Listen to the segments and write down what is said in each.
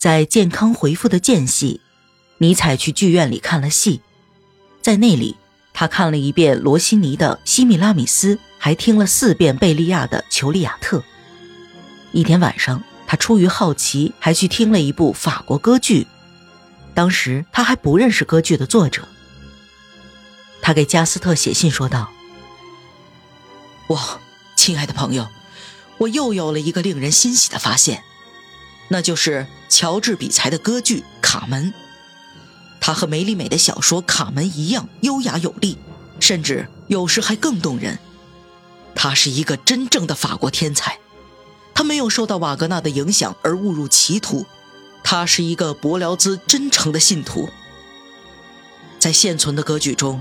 在健康回复的间隙，尼采去剧院里看了戏，在那里，他看了一遍罗西尼的《西米拉米斯》，还听了四遍贝利亚的《裘利亚特》。一天晚上，他出于好奇，还去听了一部法国歌剧。当时他还不认识歌剧的作者。他给加斯特写信说道：“我亲爱的朋友，我又有了一个令人欣喜的发现，那就是乔治比才的歌剧《卡门》。他和梅里美的小说《卡门》一样优雅有力，甚至有时还更动人。他是一个真正的法国天才，他没有受到瓦格纳的影响而误入歧途。”他是一个柏辽兹真诚的信徒。在现存的歌剧中，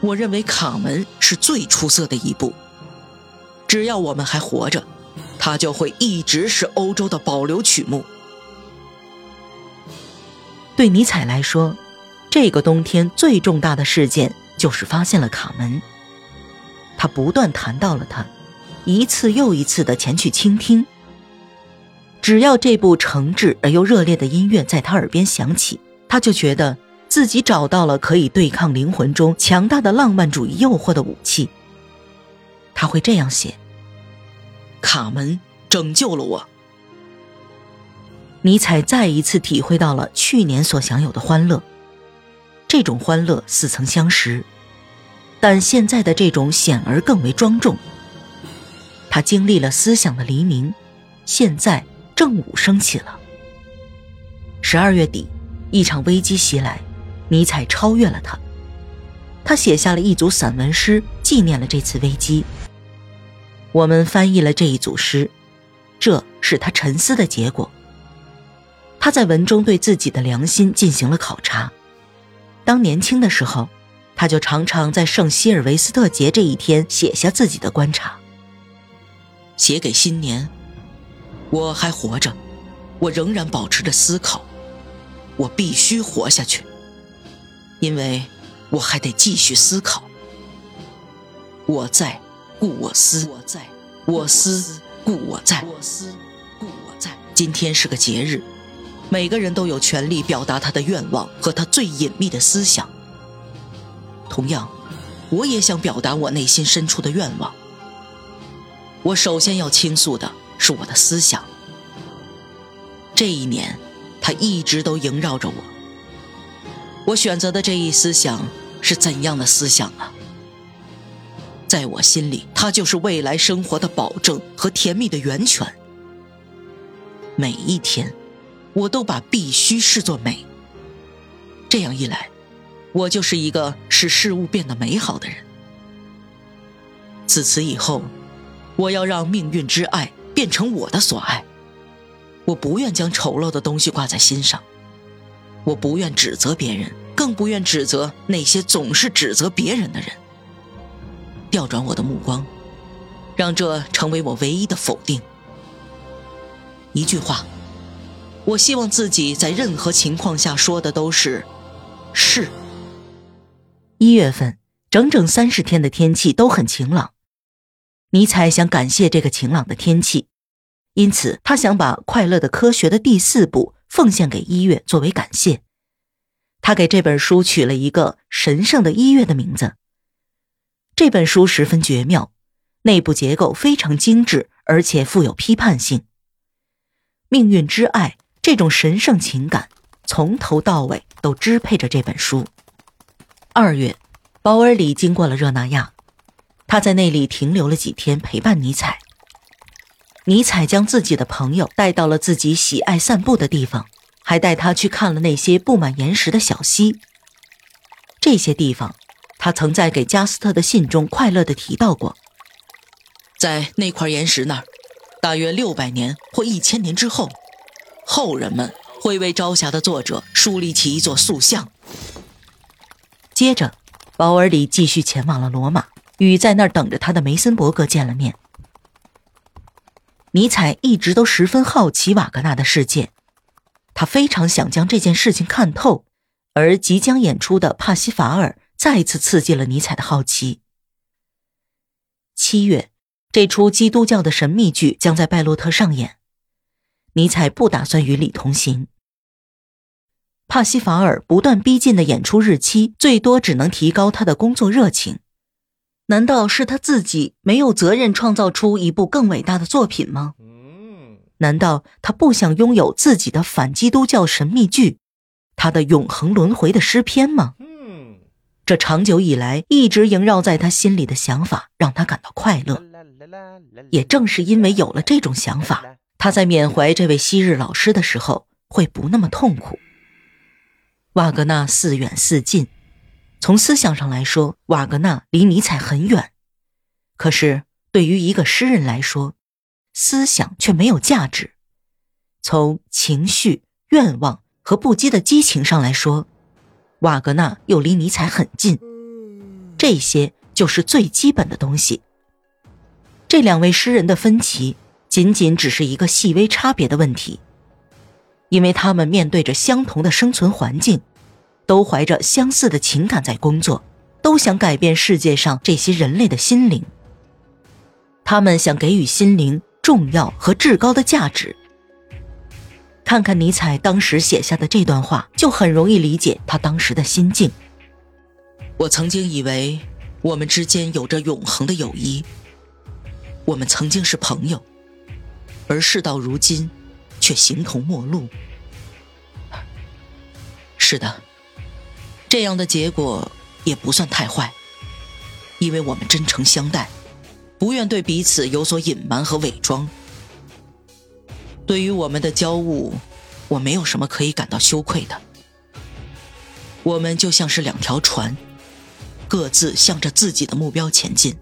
我认为《卡门》是最出色的一部。只要我们还活着，它就会一直是欧洲的保留曲目。对尼采来说，这个冬天最重大的事件就是发现了《卡门》。他不断谈到了他，一次又一次的前去倾听。只要这部诚挚而又热烈的音乐在他耳边响起，他就觉得自己找到了可以对抗灵魂中强大的浪漫主义诱惑的武器。他会这样写：“卡门拯救了我。”尼采再一次体会到了去年所享有的欢乐，这种欢乐似曾相识，但现在的这种显而更为庄重。他经历了思想的黎明，现在。正午升起了。十二月底，一场危机袭来，尼采超越了他。他写下了一组散文诗，纪念了这次危机。我们翻译了这一组诗，这是他沉思的结果。他在文中对自己的良心进行了考察。当年轻的时候，他就常常在圣希尔维斯特节这一天写下自己的观察，写给新年。我还活着，我仍然保持着思考，我必须活下去，因为我还得继续思考。我在，故我思；我在，我思，故我在。我思，故我在。今天是个节日，每个人都有权利表达他的愿望和他最隐秘的思想。同样，我也想表达我内心深处的愿望。我首先要倾诉的。是我的思想。这一年，它一直都萦绕着我。我选择的这一思想是怎样的思想啊？在我心里，它就是未来生活的保证和甜蜜的源泉。每一天，我都把必须视作美。这样一来，我就是一个使事物变得美好的人。自此以后，我要让命运之爱。变成我的所爱，我不愿将丑陋的东西挂在心上，我不愿指责别人，更不愿指责那些总是指责别人的人。调转我的目光，让这成为我唯一的否定。一句话，我希望自己在任何情况下说的都是“是”。一月份，整整三十天的天气都很晴朗。尼采想感谢这个晴朗的天气，因此他想把《快乐的科学》的第四部奉献给一月作为感谢。他给这本书取了一个“神圣的一月”的名字。这本书十分绝妙，内部结构非常精致，而且富有批判性。命运之爱这种神圣情感从头到尾都支配着这本书。二月，保尔里经过了热那亚。他在那里停留了几天，陪伴尼采。尼采将自己的朋友带到了自己喜爱散步的地方，还带他去看了那些布满岩石的小溪。这些地方，他曾在给加斯特的信中快乐地提到过。在那块岩石那儿，大约六百年或一千年之后，后人们会为朝霞的作者树立起一座塑像。接着，保尔里继续前往了罗马。与在那儿等着他的梅森伯格见了面。尼采一直都十分好奇瓦格纳的世界，他非常想将这件事情看透，而即将演出的《帕西法尔》再次刺激了尼采的好奇。七月，这出基督教的神秘剧将在拜洛特上演，尼采不打算与李同行，帕西法尔不断逼近的演出日期，最多只能提高他的工作热情。难道是他自己没有责任创造出一部更伟大的作品吗？难道他不想拥有自己的反基督教神秘剧，他的永恒轮回的诗篇吗？这长久以来一直萦绕在他心里的想法，让他感到快乐。也正是因为有了这种想法，他在缅怀这位昔日老师的时候，会不那么痛苦。瓦格纳似远似近，从思想上来说，瓦格纳离尼采很远。可是对于一个诗人来说，思想却没有价值。从情绪、愿望和不羁的激情上来说，瓦格纳又离尼采很近。这些就是最基本的东西。这两位诗人的分歧，仅仅只是一个细微差别的问题，因为他们面对着相同的生存环境，都怀着相似的情感在工作，都想改变世界上这些人类的心灵。他们想给予心灵。重要和至高的价值。看看尼采当时写下的这段话，就很容易理解他当时的心境。我曾经以为我们之间有着永恒的友谊，我们曾经是朋友，而事到如今，却形同陌路。是的，这样的结果也不算太坏，因为我们真诚相待。不愿对彼此有所隐瞒和伪装。对于我们的交恶，我没有什么可以感到羞愧的。我们就像是两条船，各自向着自己的目标前进。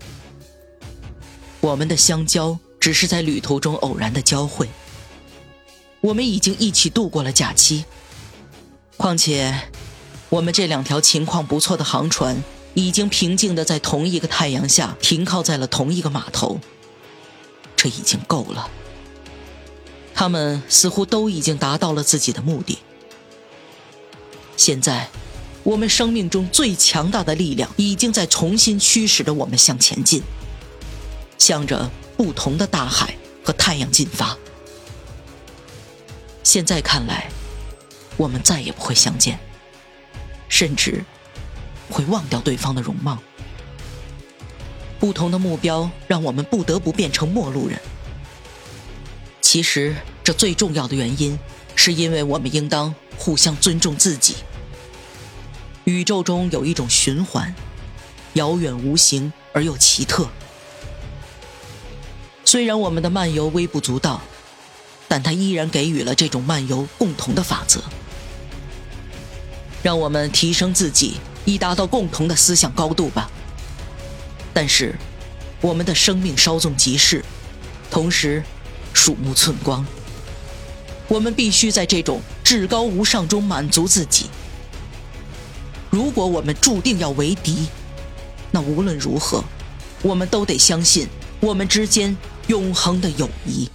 我们的相交只是在旅途中偶然的交汇。我们已经一起度过了假期。况且，我们这两条情况不错的航船。已经平静的在同一个太阳下停靠在了同一个码头，这已经够了。他们似乎都已经达到了自己的目的。现在，我们生命中最强大的力量已经在重新驱使着我们向前进，向着不同的大海和太阳进发。现在看来，我们再也不会相见，甚至。会忘掉对方的容貌。不同的目标让我们不得不变成陌路人。其实，这最重要的原因，是因为我们应当互相尊重自己。宇宙中有一种循环，遥远无形而又奇特。虽然我们的漫游微不足道，但它依然给予了这种漫游共同的法则，让我们提升自己。以达到共同的思想高度吧。但是，我们的生命稍纵即逝，同时鼠目寸光。我们必须在这种至高无上中满足自己。如果我们注定要为敌，那无论如何，我们都得相信我们之间永恒的友谊。